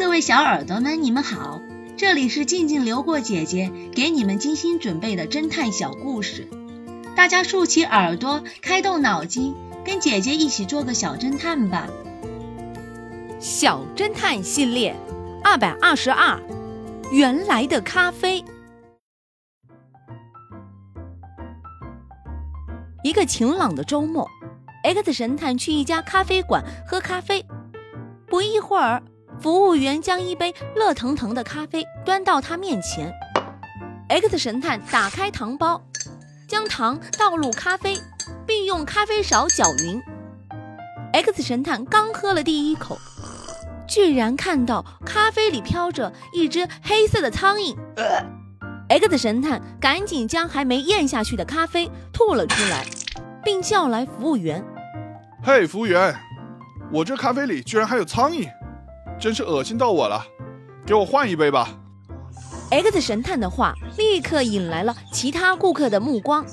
各位小耳朵们，你们好，这里是静静流过姐姐给你们精心准备的侦探小故事，大家竖起耳朵，开动脑筋，跟姐姐一起做个小侦探吧。小侦探系列二百二十二，原来的咖啡。一个晴朗的周末，X 神探去一家咖啡馆喝咖啡，不一会儿。服务员将一杯热腾腾的咖啡端到他面前，X 神探打开糖包，将糖倒入咖啡，并用咖啡勺搅匀。X 神探刚喝了第一口，居然看到咖啡里飘着一只黑色的苍蝇。X 神探赶紧将还没咽下去的咖啡吐了出来，并叫来服务员：“嘿，服务员，我这咖啡里居然还有苍蝇！”真是恶心到我了，给我换一杯吧。X 神探的话立刻引来了其他顾客的目光。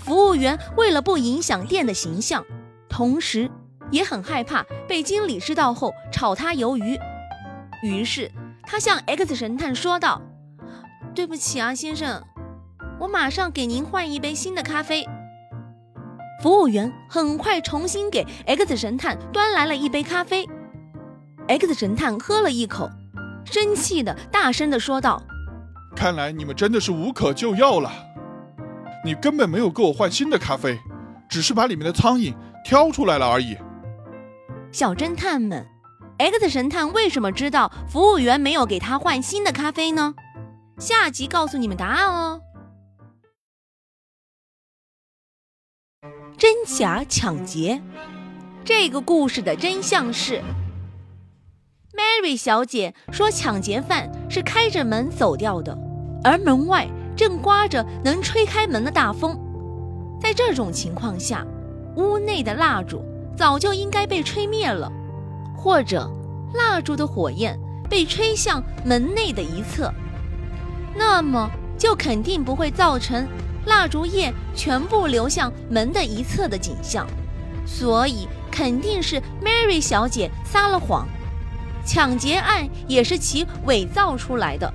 服务员为了不影响店的形象，同时也很害怕被经理知道后炒他鱿鱼，于是他向 X 神探说道：“对不起啊，先生，我马上给您换一杯新的咖啡。”服务员很快重新给 X 神探端来了一杯咖啡。X 神探喝了一口，生气的大声的说道：“看来你们真的是无可救药了。你根本没有给我换新的咖啡，只是把里面的苍蝇挑出来了而已。”小侦探们，X 神探为什么知道服务员没有给他换新的咖啡呢？下集告诉你们答案哦。真假抢劫，这个故事的真相是。Mary 小姐说，抢劫犯是开着门走掉的，而门外正刮着能吹开门的大风。在这种情况下，屋内的蜡烛早就应该被吹灭了，或者蜡烛的火焰被吹向门内的一侧，那么就肯定不会造成蜡烛液全部流向门的一侧的景象。所以，肯定是 Mary 小姐撒了谎。抢劫案也是其伪造出来的。